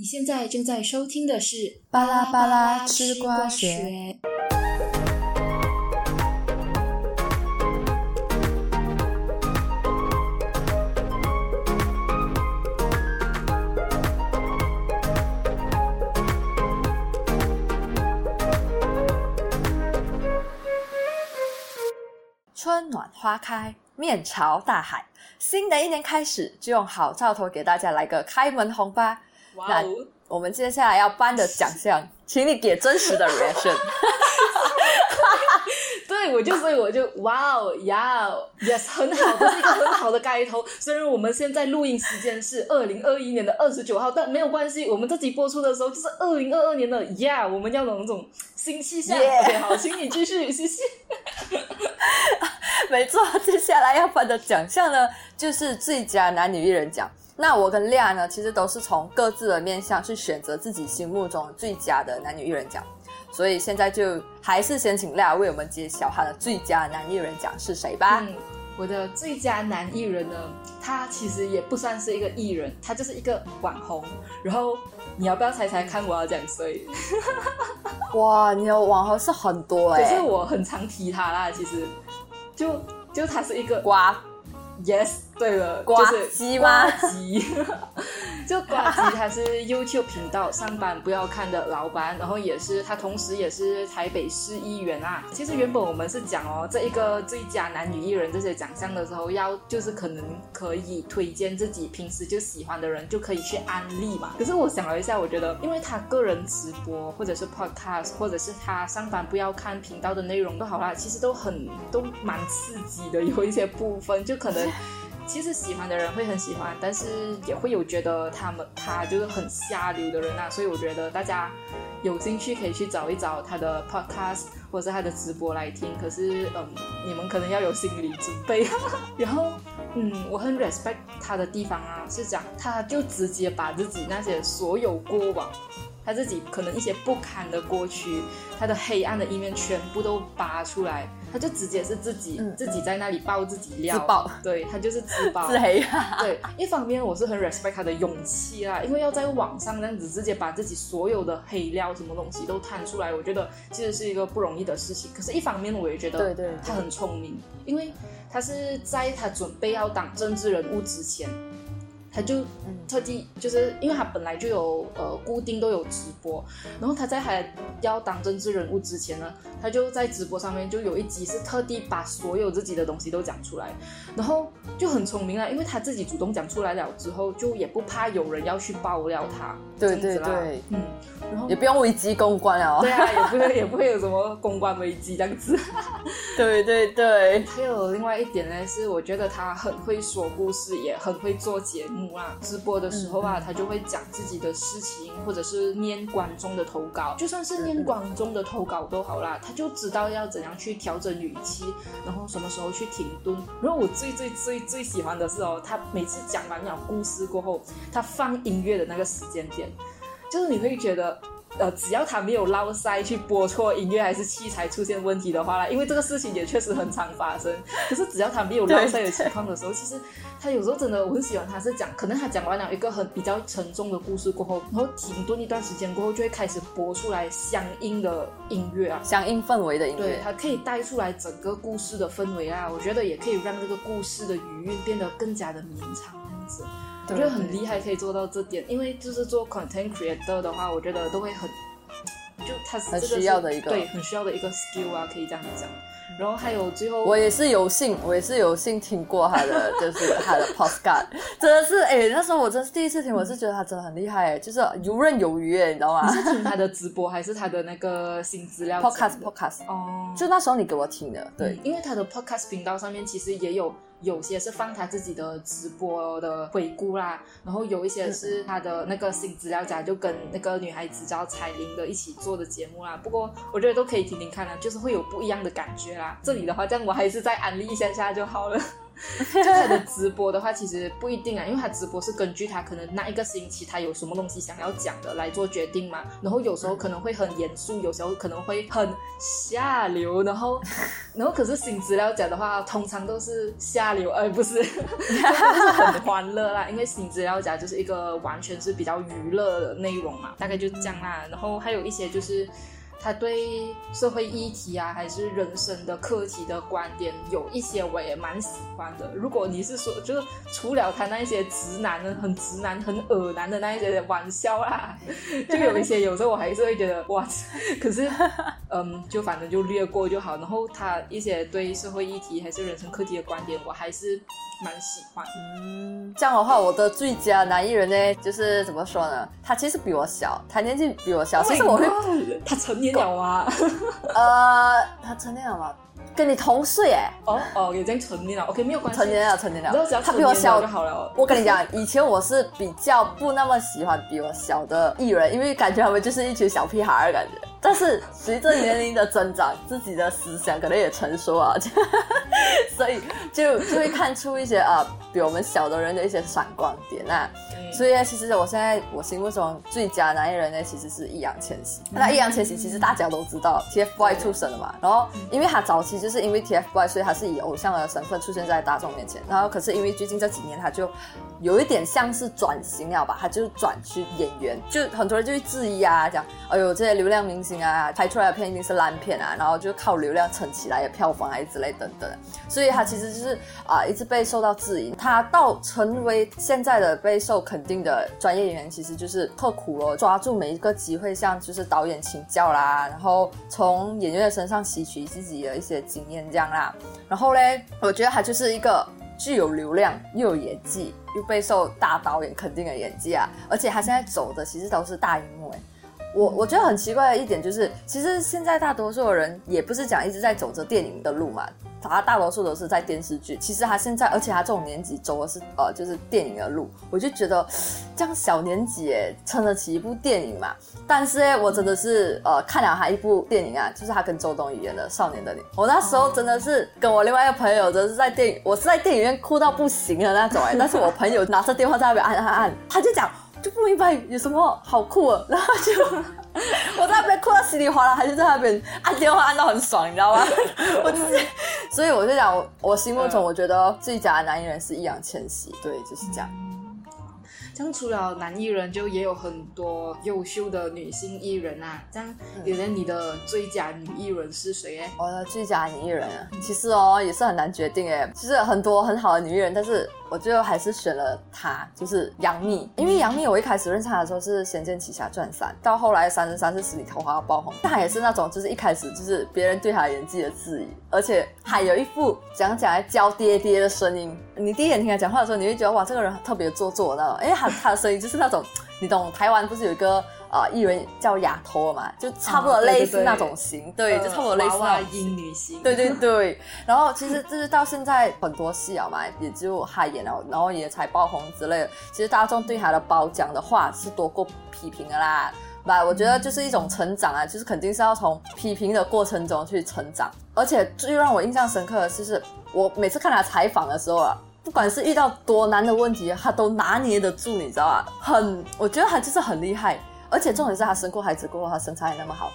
你现在正在收听的是《巴拉巴拉吃瓜学》。春暖花开，面朝大海，新的一年开始，就用好兆头给大家来个开门红吧。那我们接下来要颁的奖项，请你给真实的 reaction。对，我就所以我就哇哦呀，yes，很好，这是一个很好的开头。虽然我们现在录音时间是二零二一年的二十九号，但没有关系，我们这集播出的时候就是二零二二年的呀，我们要有那种新气象。OK，好，请你继续，谢谢。没错，接下来要颁的奖项呢，就是最佳男女艺人奖。那我跟亮呢，其实都是从各自的面向去选择自己心目中最佳的男女艺人奖。所以现在就还是先请亮为我们揭晓他的最佳男艺人奖是谁吧。嗯，我的最佳男艺人呢，他其实也不算是一个艺人，他就是一个网红。然后你要不要猜猜看我要讲谁？哇，你的网红是很多哎，可是我很常提他啦，其实就就他是一个瓜。Yes，对了，瓜机吗？瓜机，就瓜机，他是 YouTube 频道上班不要看的老板，然后也是他，同时也是台北市议员啊。其实原本我们是讲哦，这一个最佳男女艺人这些奖项的时候，要就是可能可以推荐自己平时就喜欢的人，就可以去安利嘛。可是我想了一下，我觉得，因为他个人直播或者是 Podcast，或者是他上班不要看频道的内容都好啦，其实都很都蛮刺激的，有一些部分就可能。其实喜欢的人会很喜欢，但是也会有觉得他们他就是很下流的人啊，所以我觉得大家有兴趣可以去找一找他的 podcast 或者是他的直播来听。可是嗯，你们可能要有心理准备。然后嗯，我很 respect 他的地方啊，是讲他就直接把自己那些所有过往。他自己可能一些不堪的过去，他的黑暗的一面全部都扒出来，他就直接是自己自己在那里爆自己料，自爆，对他就是自爆 自黑。对，一方面我是很 respect 他的勇气啦，因为要在网上这样子直接把自己所有的黑料什么东西都摊出来，我觉得其实是一个不容易的事情。可是，一方面我也觉得，对对，他很聪明，因为他是在他准备要当政治人物之前。他就特地就是因为他本来就有呃固定都有直播，然后他在还要当政治人物之前呢，他就在直播上面就有一集是特地把所有自己的东西都讲出来，然后就很聪明啊，因为他自己主动讲出来了之后，就也不怕有人要去爆料他，对对对，嗯，然后也不用危机公关了，对啊，也不会 也不会有什么公关危机这样子，对对对，还有另外一点呢，是我觉得他很会说故事，也很会做节目啊。直播的时候啊，他就会讲自己的事情，或者是念观众的投稿，就算是念观众的投稿都好啦，他就知道要怎样去调整语气，然后什么时候去停顿。然后我最最最最喜欢的是哦，他每次讲完了故事过后，他放音乐的那个时间点，就是你会觉得。呃，只要他没有捞塞去播错音乐，还是器材出现问题的话啦，因为这个事情也确实很常发生。可是只要他没有捞塞的情况的时候，其实他有时候真的我很喜欢他是讲，可能他讲完了一个很比较沉重的故事过后，然后停顿一段时间过后，就会开始播出来相应的音乐啊，相应氛围的音乐，对，它可以带出来整个故事的氛围啊。我觉得也可以让这个故事的余韵变得更加的绵长，这样子。我觉得很厉害，可以做到这点。因为就是做 content creator 的话，我觉得都会很，就他是很需要的一个对，很需要的一个 skill 啊，可以这样讲。然后还有最后，我也是有幸，我也是有幸听过他的，就是他的 podcast，真的是哎，那时候我真是第一次听，我是觉得他真的很厉害，就是游刃有余哎，你知道吗？你是听他的 直播还是他的那个新资料 podcast podcast？哦，就那时候你给我听的，对，因为他的 podcast 频道上面其实也有。有些是放他自己的直播的回顾啦，然后有一些是他的那个新资料夹，就跟那个女孩子叫彩玲的一起做的节目啦。不过我觉得都可以听听看啦，就是会有不一样的感觉啦。这里的话，这样我还是再安利一下下就好了。就他的直播的话，其实不一定啊，因为他直播是根据他可能那一个星期他有什么东西想要讲的来做决定嘛。然后有时候可能会很严肃，有时候可能会很下流，然后 然后可是新资料讲的话，通常都是下流，而不是 就是很欢乐啦。因为新资料讲就是一个完全是比较娱乐的内容嘛，大概就这样啦。然后还有一些就是。他对社会议题啊，还是人生的课题的观点，有一些我也蛮喜欢的。如果你是说，就是除了他那一些直男的、很直男、很恶男的那一些玩笑啦，就有一些有时候我还是会觉得哇，可是嗯，就反正就略过就好。然后他一些对社会议题还是人生课题的观点，我还是。蛮喜欢，嗯，这样的话，我的最佳男艺人呢，就是怎么说呢？他其实比我小，他年纪比我小。其实我会，他成年了啊？呃，他成年了吗？跟你同岁哎。哦哦，已经成年了，OK，没有关系。成年了，成年了。他比我小就好了。我跟你讲，以前我是比较不那么喜欢比我小的艺人，因为感觉他们就是一群小屁孩的感觉。但是随着年龄的增长，自己的思想可能也成熟啊，所以就就会看出一些啊，比我们小的人的一些闪光点啊。所以其实我现在我心目中最佳男艺人呢，其实是易烊千玺。那易烊千玺其实大家都知道，TFBOY 出身的嘛。然后因为他早期就是因为 TFBOY，所以他是以偶像的身份出现在大众面前。然后可是因为最近这几年，他就有一点像是转型了吧，他就转去演员，就很多人就会质疑啊，讲哎呦这些流量明星。啊，拍出来的片一定是烂片啊，然后就靠流量撑起来的票房还是之类等等，所以他其实就是啊，一直被受到质疑。他到成为现在的备受肯定的专业演员，其实就是刻苦了，抓住每一个机会向就是导演请教啦，然后从演员的身上吸取自己的一些经验这样啦。然后嘞，我觉得他就是一个具有流量又有演技又备受大导演肯定的演技啊，而且他现在走的其实都是大荧幕哎。我我觉得很奇怪的一点就是，其实现在大多数的人也不是讲一直在走着电影的路嘛，他大多数都是在电视剧。其实他现在，而且他这种年纪走的是呃，就是电影的路。我就觉得这样小年纪哎，撑得起一部电影嘛。但是哎，我真的是呃看了他一部电影啊，就是他跟周冬雨演的《少年的你》。我那时候真的是跟我另外一个朋友，真是在电影，我是在电影院哭到不行的那种哎。但是我朋友拿着电话在那边按按按，他就讲。就不明白有什么好酷的，然后就 我在那边哭到稀里哗啦，还是在那边按电话按到很爽，你知道吗？我就是，所以我就讲，我心目中我觉得最佳的男艺人是易烊千玺，对，就是这样。像除了男艺人，就也有很多优秀的女性艺人啊。这样，有人你的最佳女艺人是谁？哎，我的最佳女艺人啊，其实哦也是很难决定哎。其实很多很好的女艺人，但是。我最后还是选了她，就是杨幂，因为杨幂我一开始认识她的时候是《仙剑奇侠传三》，到后来《三生三世十里桃花》爆红，她也是那种就是一开始就是别人对她演技的质疑，而且还有一副讲起来娇爹爹的声音。你第一眼听他讲话的时候，你会觉得哇，这个人特别做作那种，因为他他的声音就是那种，你懂台湾不是有一个。啊，艺人叫亚托嘛，就差不多类似那种型，对，就差不多类似那种型。女星，对对对。然后其实就是到现在很多戏啊嘛，也就他演了，然后也才爆红之类的。其实大众对他的褒奖的话是多过批评的啦。吧，我觉得就是一种成长啊，就是肯定是要从批评的过程中去成长。而且最让我印象深刻的就是，我每次看他采访的时候啊，不管是遇到多难的问题，他都拿捏得住，你知道吧？很，我觉得他就是很厉害。而且重点是他生过孩子过后，他身材还那么好。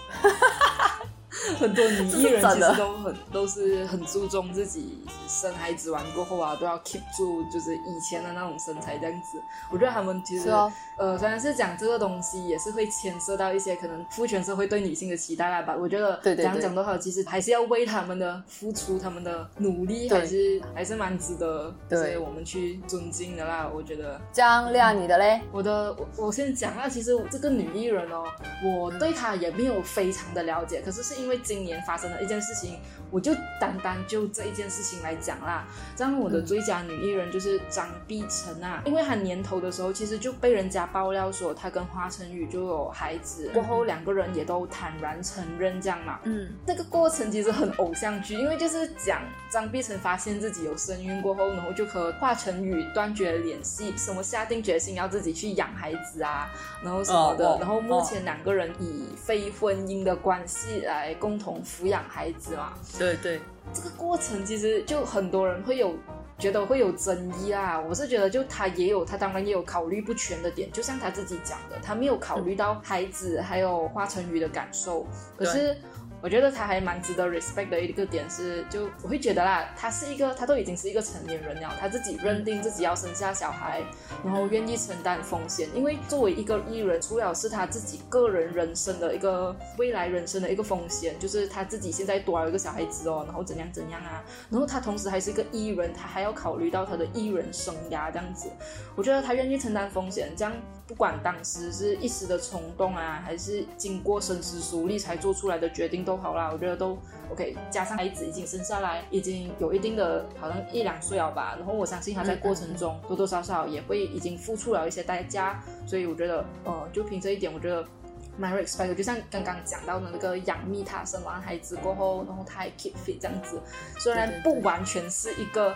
很多女艺人其实都很都是很注重自己生孩子完过后啊，都要 keep 住就是以前的那种身材这样子。我觉得他们其实呃，虽然是讲这个东西，也是会牵涉到一些可能父权社会对女性的期待吧。我觉得讲讲多好，其实还是要为他们的付出、他们的努力，还是还是蛮值得，对我们去尊敬的啦。我觉得。张亮，你的嘞？我的，我我先讲啊。其实这个女艺人哦，我对她也没有非常的了解，可是是因为今年发生的一件事情。我就单单就这一件事情来讲啦，这样我的最佳女艺人就是张碧晨啊，因为她年头的时候其实就被人家爆料说她跟华晨宇就有孩子，过后两个人也都坦然承认这样嘛。嗯，这个过程其实很偶像剧，因为就是讲张碧晨发现自己有身孕过后，然后就和华晨宇断绝了联系，什么下定决心要自己去养孩子啊，然后什么的，然后目前两个人以非婚姻的关系来共同抚养孩子嘛。对对，这个过程其实就很多人会有觉得会有争议啊。我是觉得，就他也有，他当然也有考虑不全的点，就像他自己讲的，他没有考虑到孩子还有华晨宇的感受。可是。我觉得他还蛮值得 respect 的一个点是，就我会觉得啦，他是一个，他都已经是一个成年人了，他自己认定自己要生下小孩，然后愿意承担风险。因为作为一个艺人，除了是他自己个人人生的一个未来人生的一个风险，就是他自己现在多了一个小孩子哦，然后怎样怎样啊，然后他同时还是一个艺人，他还要考虑到他的艺人生涯这样子。我觉得他愿意承担风险，这样不管当时是一时的冲动啊，还是经过深思熟虑才做出来的决定都。好啦，我觉得都 OK。加上孩子已经生下来，已经有一定的，好像一两岁了吧。然后我相信他在过程中多多少少也会已经付出了一些代价。所以我觉得，呃，就凭这一点，我觉得 My respect，。就像刚刚讲到的那个杨幂，她生完孩子过后，然后她还 keep fit 这样子，虽然不完全是一个。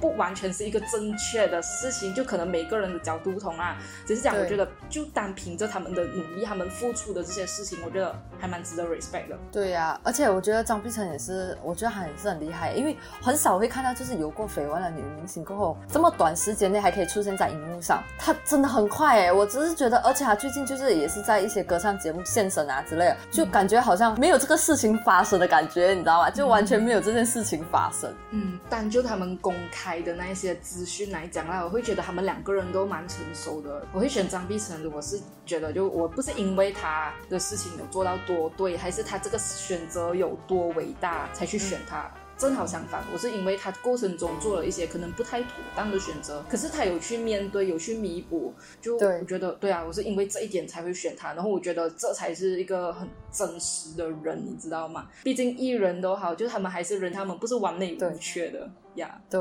不完全是一个正确的事情，就可能每个人的角度不同啊。只是讲，我觉得就单凭着他们的努力，他们付出的这些事情，我觉得还蛮值得 respect 的。对呀，而且我觉得张碧晨也是，我觉得她也是很厉害，因为很少会看到就是有过绯闻的女明星过后，这么短时间内还可以出现在荧幕上，她真的很快哎。我只是觉得，而且她最近就是也是在一些歌唱节目现身啊之类的，就感觉好像没有这个事情发生的感觉，你知道吗？就完全没有这件事情发生。嗯，但就他们公开。开的那一些资讯来讲啦，我会觉得他们两个人都蛮成熟的。我会选张碧晨，我是觉得就我不是因为他的事情有做到多对，还是他这个选择有多伟大才去选他。正好相反，我是因为他过程中做了一些可能不太妥当的选择，可是他有去面对，有去弥补，就我觉得对啊，我是因为这一点才会选他。然后我觉得这才是一个很真实的人，你知道吗？毕竟艺人都好，就他们还是人，他们不是完美无缺的呀。对，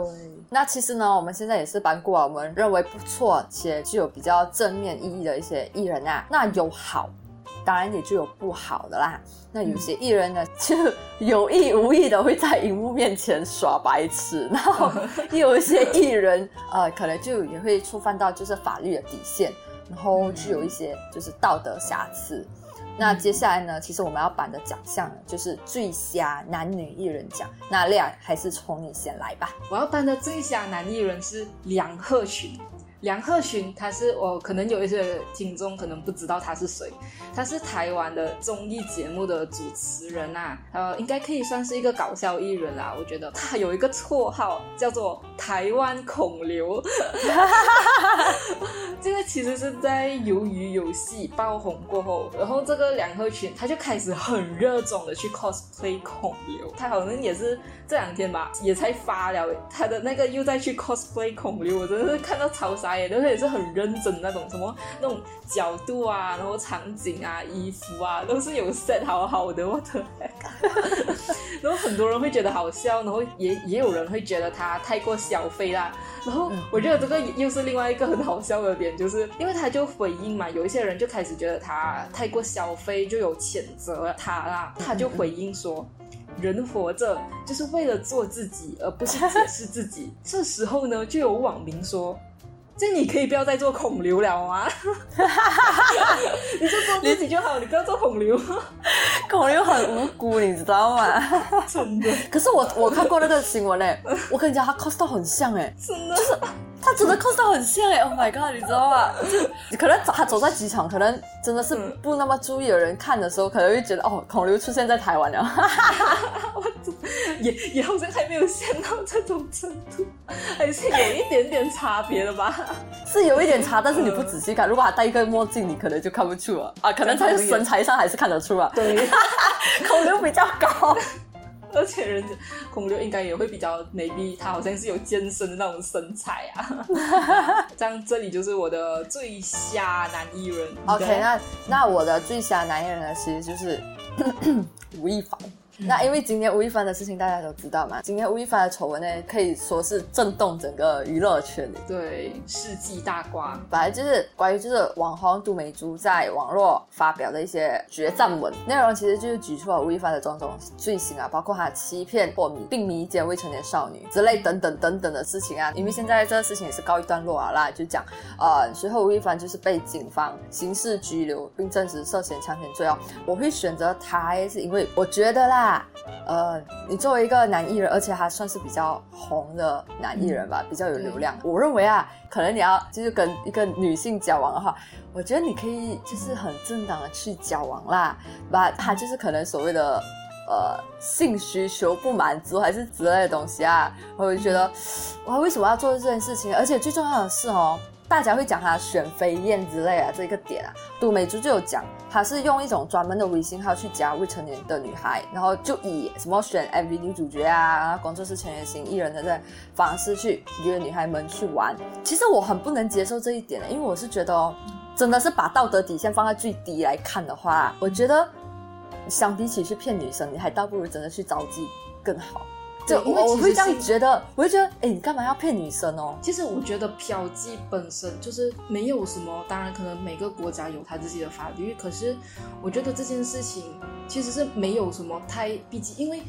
那其实呢，我们现在也是颁过我们认为不错且具有比较正面意义的一些艺人啊，那有好。当然也就有不好的啦。那有些艺人呢，就有意无意的会在荧幕面前耍白痴，然后有一些艺人，呃，可能就也会触犯到就是法律的底线，然后具有一些就是道德瑕疵。那接下来呢，其实我们要颁的奖项呢，就是最佳男女艺人奖。那亮还是从你先来吧。我要颁的最佳男艺人是梁鹤群。梁鹤群，他是我可能有一些听众可能不知道他是谁，他是台湾的综艺节目的主持人呐，呃，应该可以算是一个搞笑艺人啦。我觉得他 有一个绰号叫做台湾孔刘，这个其实是在鱿鱼游戏爆红过后，然后这个梁鹤群他就开始很热衷的去 cosplay 孔刘，他好像也是这两天吧，也才发了他的那个又在去 cosplay 孔刘，我真的是看到超傻。都是也是很认真那种，什么那种角度啊，然后场景啊，衣服啊，都是有 set 好好的。我的，然后很多人会觉得好笑，然后也也有人会觉得他太过消费啦。然后我觉得这个又是另外一个很好笑的点，就是因为他就回应嘛，有一些人就开始觉得他太过消费，就有谴责他啦。他就回应说：“人活着就是为了做自己，而不是解释自己。”这时候呢，就有网民说。这你可以不要再做孔刘了吗？你就做自己就好，你不要做孔刘。孔刘很无辜，你知道吗？真的。可是我我看过那个新闻嘞，我跟你讲，他 cos 到很像哎，真的。就是他真的 cos 到很像哎，Oh my god，你知道吗？就可能他走在机场，可能真的是不那么注意的人看的时候，可能会觉得哦，孔刘出现在台湾了。也也好像还没有陷到这种程度，还是有一点点差别的吧？是有一点差，但是你不仔细看，如果他戴一个墨镜，你可能就看不出了啊。可能在身材上还是看得出啊。对，孔刘比较高，而且人家孔刘应该也会比较美丽，他好像是有健身的那种身材啊。这样，这里就是我的最瞎男艺人。OK，那那我的最瞎男艺人呢，其实就是 吴亦凡。那因为今天吴亦凡的事情大家都知道嘛，今天吴亦凡的丑闻呢可以说是震动整个娱乐圈里，对，世纪大瓜。本来就是关于就是网红杜美珠在网络发表的一些决战文，内容其实就是举出了吴亦凡的种种罪行啊，包括他欺骗或迷并迷奸未成年少女之类等等等等的事情啊。因为现在这个事情也是告一段落啊啦，就讲呃，随后吴亦凡就是被警方刑事拘留，并证实涉嫌强奸罪哦。我会选择他是因为我觉得啦。啊，呃，你作为一个男艺人，而且还算是比较红的男艺人吧，比较有流量。我认为啊，可能你要就是跟一个女性交往的话，我觉得你可以就是很正当的去交往啦，把他就是可能所谓的呃性需求不满足还是之类的东西啊，我就觉得我为什么要做这件事情？而且最重要的是哦。大家会讲他选飞燕之类啊，这个点啊，杜美珠就有讲，他是用一种专门的微信号去加未成年的女孩，然后就以什么选 MV 女主角啊，然后工作室成员型艺人的这方式去约女孩们去玩。其实我很不能接受这一点的，因为我是觉得哦，真的是把道德底线放在最低来看的话，我觉得相比起去骗女生，你还倒不如真的去招妓更好。就我我会这样觉得，我会觉得，哎，你干嘛要骗女生哦？其实我觉得嫖妓本身就是没有什么，当然可能每个国家有他自己的法律，可是我觉得这件事情其实是没有什么太毕竟，因为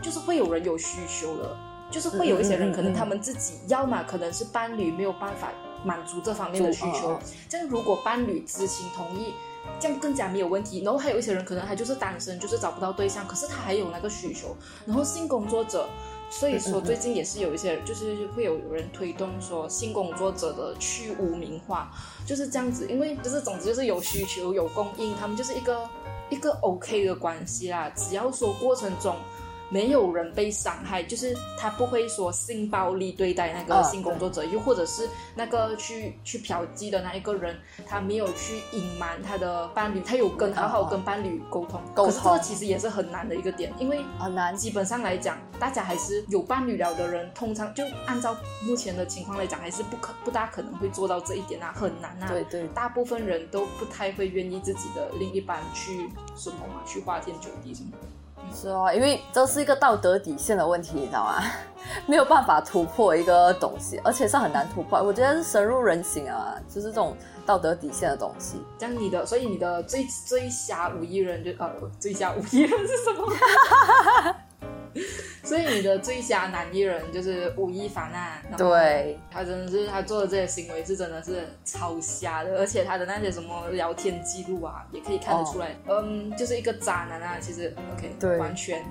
就是会有人有需求的，就是会有一些人可能他们自己要么可能是伴侣没有办法满足这方面的需求，这样如果伴侣知情同意，这样更加没有问题。然后还有一些人可能他就是单身，就是找不到对象，可是他还有那个需求，然后性工作者。所以说，最近也是有一些，就是会有有人推动说性工作者的去污名化，就是这样子。因为就是总之就是有需求有供应，他们就是一个一个 OK 的关系啦。只要说过程中。没有人被伤害，就是他不会说性暴力对待那个性工作者，又或者是那个去去嫖妓的那一个人，他没有去隐瞒他的伴侣，他有跟好好跟伴侣沟通。可是这个其实也是很难的一个点，因为很难。基本上来讲，大家还是有伴侣了的人，通常就按照目前的情况来讲，还是不可不大可能会做到这一点啊，很难啊。对对，大部分人都不太会愿意自己的另一半去什么嘛，去花天酒地什么的。是哦，因为这是一个道德底线的问题，你知道吗？没有办法突破一个东西，而且是很难突破。我觉得是深入人心啊，就是这种道德底线的东西。这样你的，所以你的最最瞎五亿人就呃，最瞎五亿人是什么？所以你的最佳男艺人就是吴亦凡啊，对，他真的是他做的这些行为是真的是超瞎的，而且他的那些什么聊天记录啊，也可以看得出来，嗯，就是一个渣男啊，其实 OK，对，完全。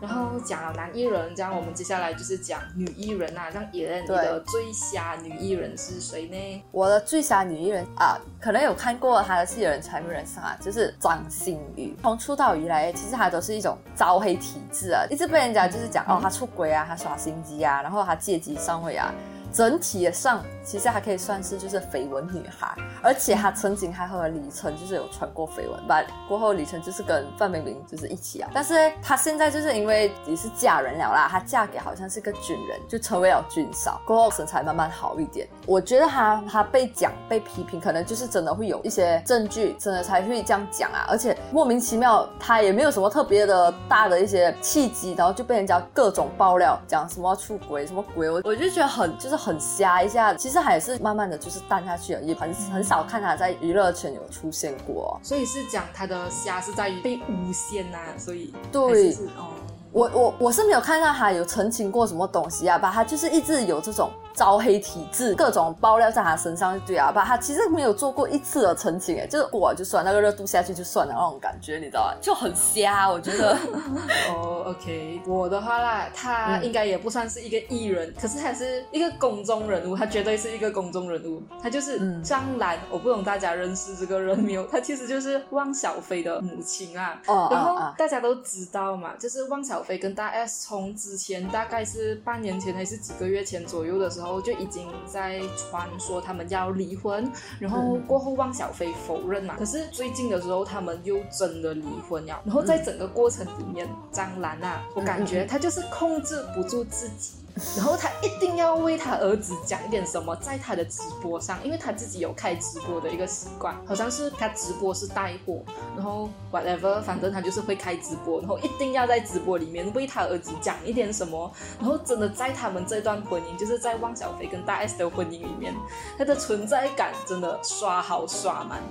然后讲了男艺人，这样我们接下来就是讲女艺人啊。像野人，你的最瞎女艺人是谁呢？我的最瞎女艺人啊，可能有看过她的戏的人才会认识啊，就是张馨予。从出道以来，其实她都是一种招黑体质啊，一直被人家就是讲哦，她出轨啊，她耍心机啊，然后她借机上位啊。整体上其实还可以算是就是绯闻女孩，而且她曾经还和李晨就是有传过绯闻吧。过后李晨就是跟范冰冰就是一起啊，但是她现在就是因为也是嫁人了啦，她嫁给好像是个军人，就成为了军嫂。过后身材慢慢好一点，我觉得她她被讲被批评，可能就是真的会有一些证据，真的才会这样讲啊。而且莫名其妙，她也没有什么特别的大的一些契机，然后就被人家各种爆料，讲什么出轨什么鬼，我我就觉得很就是。很瞎一下，其实还是慢慢的就是淡下去了，也很很少看他在娱乐圈有出现过。所以是讲他的瞎是在于被诬陷呐，所以对哦，我我我是没有看到他有澄清过什么东西啊，吧，他就是一直有这种。招黑体质，各种爆料在他身上，对啊，吧？他其实没有做过一次的澄清，哎，就是过就算那个热度下去就算了那种感觉，你知道吧？就很瞎，我觉得。哦，OK，我的话啦，他应该也不算是一个艺人，可是他是一个公众人物，他绝对是一个公众人物，他就是张兰。我不懂大家认识这个人没有？他其实就是汪小菲的母亲啊。哦然后大家都知道嘛，就是汪小菲跟大 S 从之前大概是半年前还是几个月前左右的时候。然后就已经在传说他们要离婚，然后过后汪小菲否认嘛。可是最近的时候，他们又真的离婚了。然后在整个过程里面，张兰啊，我感觉她就是控制不住自己。然后他一定要为他儿子讲一点什么，在他的直播上，因为他自己有开直播的一个习惯，好像是他直播是带货，然后 whatever，反正他就是会开直播，然后一定要在直播里面为他儿子讲一点什么，然后真的在他们这段婚姻，就是在汪小菲跟大 S 的婚姻里面，他的存在感真的刷好刷满，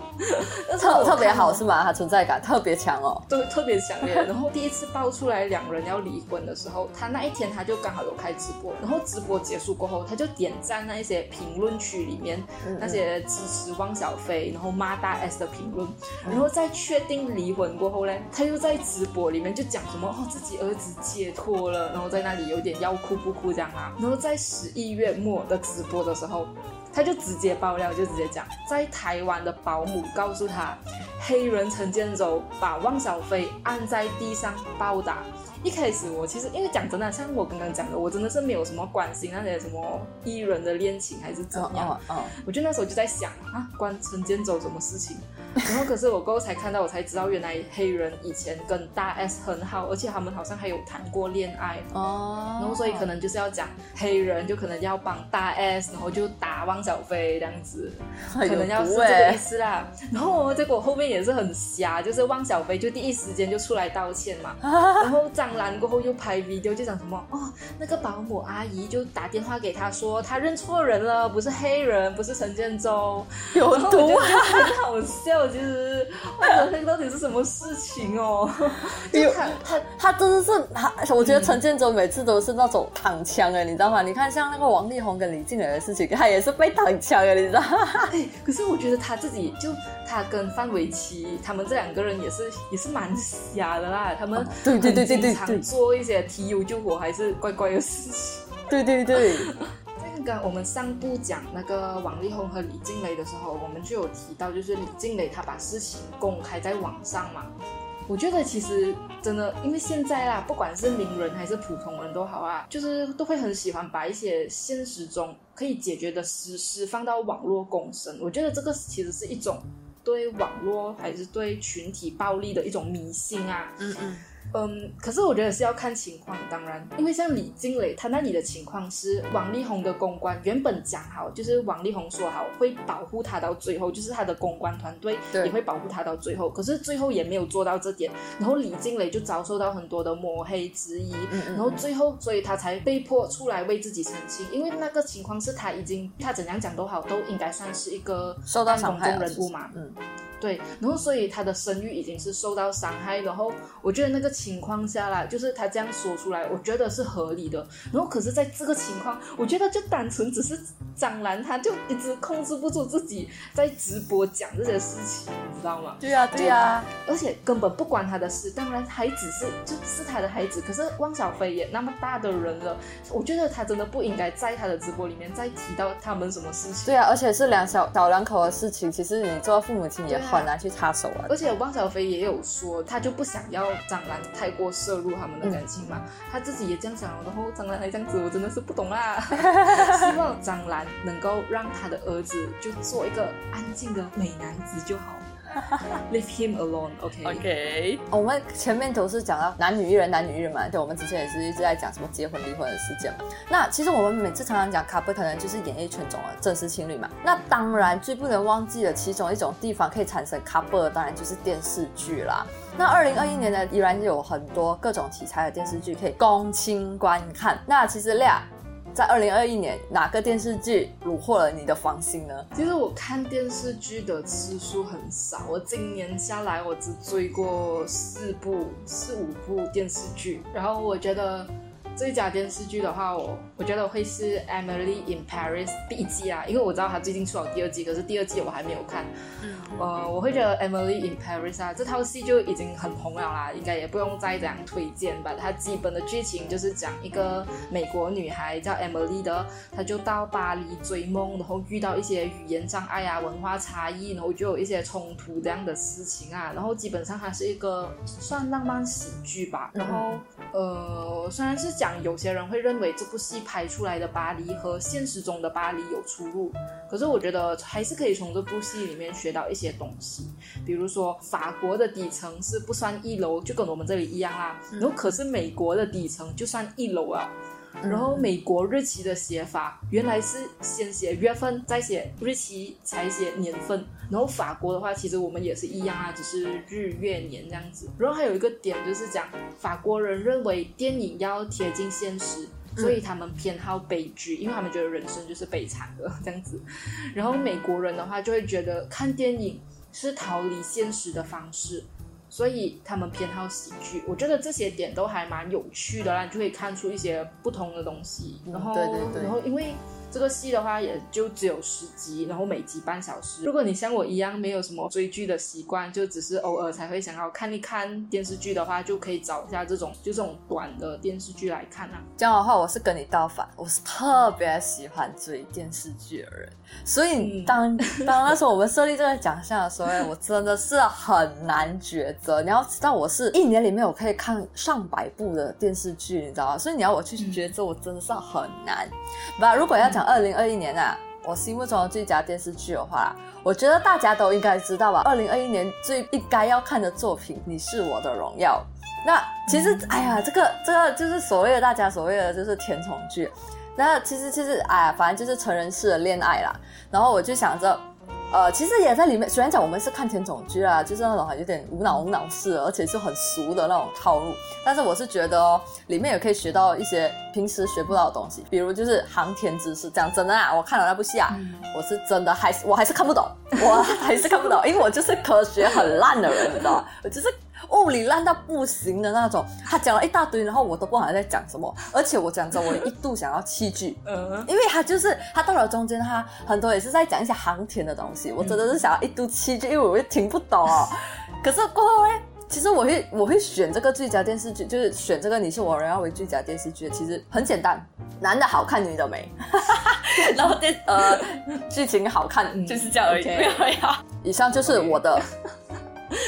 特特别好是吗？他存在感特别强哦，对，特别强烈。然后第一次爆出来两人要离婚的时候，他那一天他就刚好有开直。播，然后直播结束过后，他就点赞那一些评论区里面那些支持汪小菲，然后骂大 S 的评论，然后在确定离婚过后呢，他又在直播里面就讲什么哦自己儿子解脱了，然后在那里有点要哭不哭这样啊，然后在十一月末的直播的时候。他就直接爆料，就直接讲，在台湾的保姆告诉他，黑人陈建州把汪小菲按在地上暴打。一开始我其实因为讲真的，像我刚刚讲的，我真的是没有什么关心那些什么艺人的恋情还是怎样。我就那时候就在想啊，关陈建州什么事情？然后可是我过后才看到，我才知道原来黑人以前跟大 S 很好，而且他们好像还有谈过恋爱。哦。然后所以可能就是要讲黑人就可能要帮大 S，然后就打汪小菲这样子，可能要是这个意思啦。然后结果后面也是很瞎，就是汪小菲就第一时间就出来道歉嘛，然后张。兰过后又拍 video 就讲什么哦，那个保姆阿姨就打电话给他说他认错人了，不是黑人，不是陈建州，有毒啊，很好笑，其实我觉得到底是什么事情哦？就他他他真的是他，我觉得陈建州每次都是那种躺枪哎，你知道吗？你看像那个王力宏跟李静蕾的事情，他也是被躺枪哎，你知道？哎，可是我觉得他自己就他跟范玮琪他们这两个人也是也是蛮瞎的啦，他们对对对对对。做一些提油救火还是怪怪的事情。对对对，在那个我们上部讲那个王力宏和李静蕾的时候，我们就有提到，就是李静蕾她把事情公开在网上嘛。我觉得其实真的，因为现在啦，不管是名人还是普通人都好啊，就是都会很喜欢把一些现实中可以解决的私事放到网络公审。我觉得这个其实是一种对网络还是对群体暴力的一种迷信啊。嗯嗯。嗯，可是我觉得是要看情况，当然，因为像李金磊他那里的情况是王力宏的公关原本讲好，就是王力宏说好会保护他到最后，就是他的公关团队也会保护他到最后，可是最后也没有做到这点，然后李金磊就遭受到很多的抹黑质疑，然后最后所以他才被迫出来为自己澄清，因为那个情况是他已经他怎样讲都好，都应该算是一个受到公众人物嘛，嗯。对，然后所以他的声誉已经是受到伤害，然后我觉得那个情况下啦，就是他这样说出来，我觉得是合理的。然后可是在这个情况，我觉得就单纯只是张兰，他就一直控制不住自己在直播讲这些事情，你知道吗？对呀，对呀，而且根本不关他的事。当然孩子是就是他的孩子，可是汪小菲也那么大的人了，我觉得他真的不应该在他的直播里面再提到他们什么事情。对啊，而且是两小小两口的事情，其实你做父母亲也。很难去插手啊！而且汪小菲也有说，他就不想要张兰太过摄入他们的感情嘛，他自己也这样想。然后张兰还这样子，我真的是不懂啦。希望张兰能够让他的儿子就做一个安静的美男子就好。Leave him alone, OK? OK。我们前面都是讲到男女艺人，男女艺人嘛，对，我们之前也是一直在讲什么结婚离婚的事件嘛。那其实我们每次常常讲 couple，可能就是演艺圈中的正式情侣嘛。那当然最不能忘记的其中一种地方可以产生 couple，当然就是电视剧啦。那二零二一年呢，依然有很多各种题材的电视剧可以共情观看。那其实俩。在二零二一年，哪个电视剧虏获了你的芳心呢？其实我看电视剧的次数很少，我今年下来我只追过四部、四五部电视剧，然后我觉得。这一家电视剧的话，我我觉得会是《Emily in Paris》第一季啊，因为我知道它最近出了第二季，可是第二季我还没有看。嗯，呃，我会觉得《Emily in Paris》啊，这套戏就已经很红了啦，应该也不用再怎样推荐吧。它基本的剧情就是讲一个美国女孩叫 Emily 的，她就到巴黎追梦，然后遇到一些语言障碍啊、文化差异，然后就有一些冲突这样的事情啊。然后基本上它是一个算浪漫喜剧吧。然后呃，虽然是讲。有些人会认为这部戏拍出来的巴黎和现实中的巴黎有出入，可是我觉得还是可以从这部戏里面学到一些东西。比如说，法国的底层是不算一楼，就跟我们这里一样啦。然后，可是美国的底层就算一楼啊。然后美国日期的写法原来是先写月份，再写日期，才写年份。然后法国的话，其实我们也是一样啊，只是日月年这样子。然后还有一个点就是讲，法国人认为电影要贴近现实，所以他们偏好悲剧，因为他们觉得人生就是悲惨的 这样子。然后美国人的话就会觉得看电影是逃离现实的方式。所以他们偏好喜剧。我觉得这些点都还蛮有趣的啦，就可以看出一些不同的东西。然后，对对对然后因为。这个戏的话也就只有十集，然后每集半小时。如果你像我一样没有什么追剧的习惯，就只是偶尔才会想要看一看电视剧的话，就可以找一下这种就这种短的电视剧来看啊。这样的话，我是跟你倒反，我是特别喜欢追电视剧的人。所以当当那时候我们设立这个奖项的时候，我真的是很难抉择。你要知道，我是一年里面我可以看上百部的电视剧，你知道吗？所以你要我去抉择，我真的是很难。不，如果要讲。二零二一年啊，我心目中的最佳电视剧的话，我觉得大家都应该知道吧。二零二一年最应该要看的作品《你是我的荣耀》。那其实，哎呀，这个这个就是所谓的大家所谓的就是甜宠剧。那其实其实，哎呀，反正就是成人式的恋爱啦。然后我就想着。呃，其实也在里面。虽然讲我们是看甜宠剧啊，就是那种有点无脑无脑式，而且是很俗的那种套路。但是我是觉得哦，里面也可以学到一些平时学不到的东西，比如就是航天知识。讲真的啊，我看了那部戏啊，我是真的还是我还是看不懂，我还是看不懂，因为我就是科学很烂的人，你知道吗？我就是。物理烂到不行的那种，他讲了一大堆，然后我都不知道在讲什么。而且我讲着，我一度想要弃剧，嗯，因为他就是他到了中间，他很多也是在讲一些航天的东西，我真的是想要一度弃剧，因为我又听不懂哦。可是过后呢，其实我会我会选这个最佳电视剧，就是选这个你是我荣耀为最佳电视剧，其实很简单，男的好看，女的美，然后电呃剧情好看，就是这样而已。以上就是我的。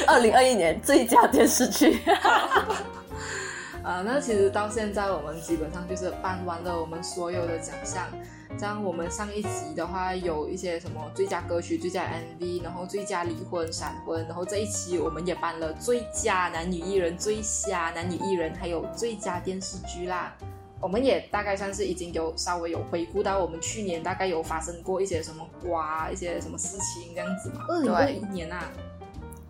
二零二一年最佳电视剧，啊，那其实到现在我们基本上就是颁完了我们所有的奖项。像我们上一集的话，有一些什么最佳歌曲、最佳 MV，然后最佳离婚、闪婚，然后这一期我们也颁了最佳男女艺人、最佳男女艺人，还有最佳电视剧啦。我们也大概算是已经有稍微有回顾到我们去年大概有发生过一些什么瓜、一些什么事情这样子嘛。二零二一年啊。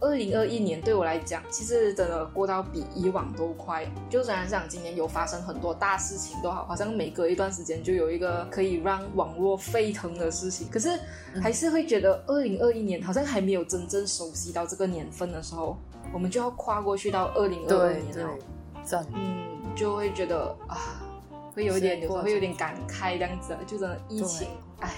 二零二一年对我来讲，其实真的过到比以往都快。就虽然讲今年有发生很多大事情都好，好像每隔一段时间就有一个可以让网络沸腾的事情，可是还是会觉得二零二一年好像还没有真正熟悉到这个年份的时候，我们就要跨过去到二零二二年了。真嗯，就会觉得啊，会有一点，有时候会有点感慨这样子，就真的疫情，唉。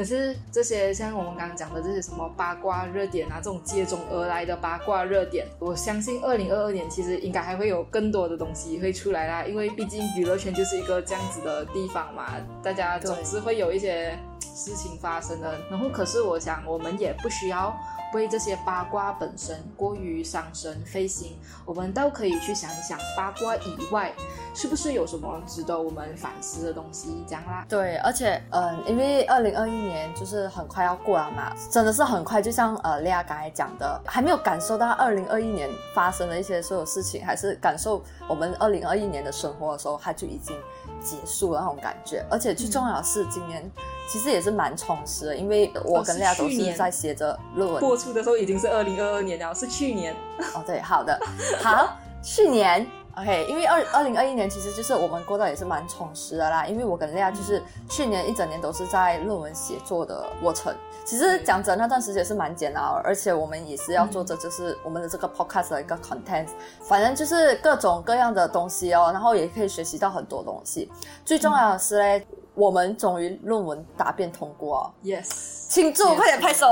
可是这些像我们刚刚讲的这些什么八卦热点啊，这种接踵而来的八卦热点，我相信二零二二年其实应该还会有更多的东西会出来啦。因为毕竟娱乐圈就是一个这样子的地方嘛，大家总是会有一些事情发生的。然后，可是我想我们也不需要。为这些八卦本身过于伤神费心，我们倒可以去想一想，八卦以外是不是有什么值得我们反思的东西？这样啦。对，而且，嗯，因为二零二一年就是很快要过了嘛，真的是很快。就像呃，莉亚刚才讲的，还没有感受到二零二一年发生的一些所有事情，还是感受我们二零二一年的生活的时候，它就已经结束了那种感觉。而且最重要的是，今年。其实也是蛮充实的，因为我跟大家都是在写着论文。播出的时候已经是二零二二年了，是去年。哦，对，好的，好，去年，OK，因为二二零二一年其实就是我们过得也是蛮充实的啦，因为我跟大家就是去年一整年都是在论文写作的过程。其实讲真，那段时间是蛮煎熬，而且我们也是要做着就是我们的这个 podcast 的一个 content，反正就是各种各样的东西哦，然后也可以学习到很多东西。最重要的是嘞。我们终于论文答辩通过，Yes，庆祝，快点拍手！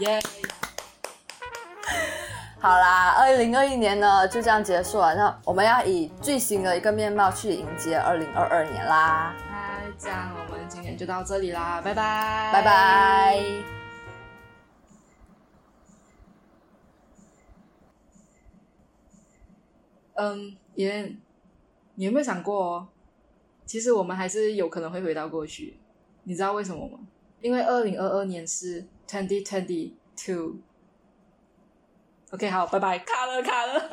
耶！好啦，二零二一年呢就这样结束了。那我们要以最新的一个面貌去迎接二零二二年啦。那这样我们今天就到这里啦，拜拜，拜拜。嗯，妍，你有没有想过？其实我们还是有可能会回到过去，你知道为什么吗？因为二零二二年是 twenty twenty two。OK，好，拜拜，卡了卡了。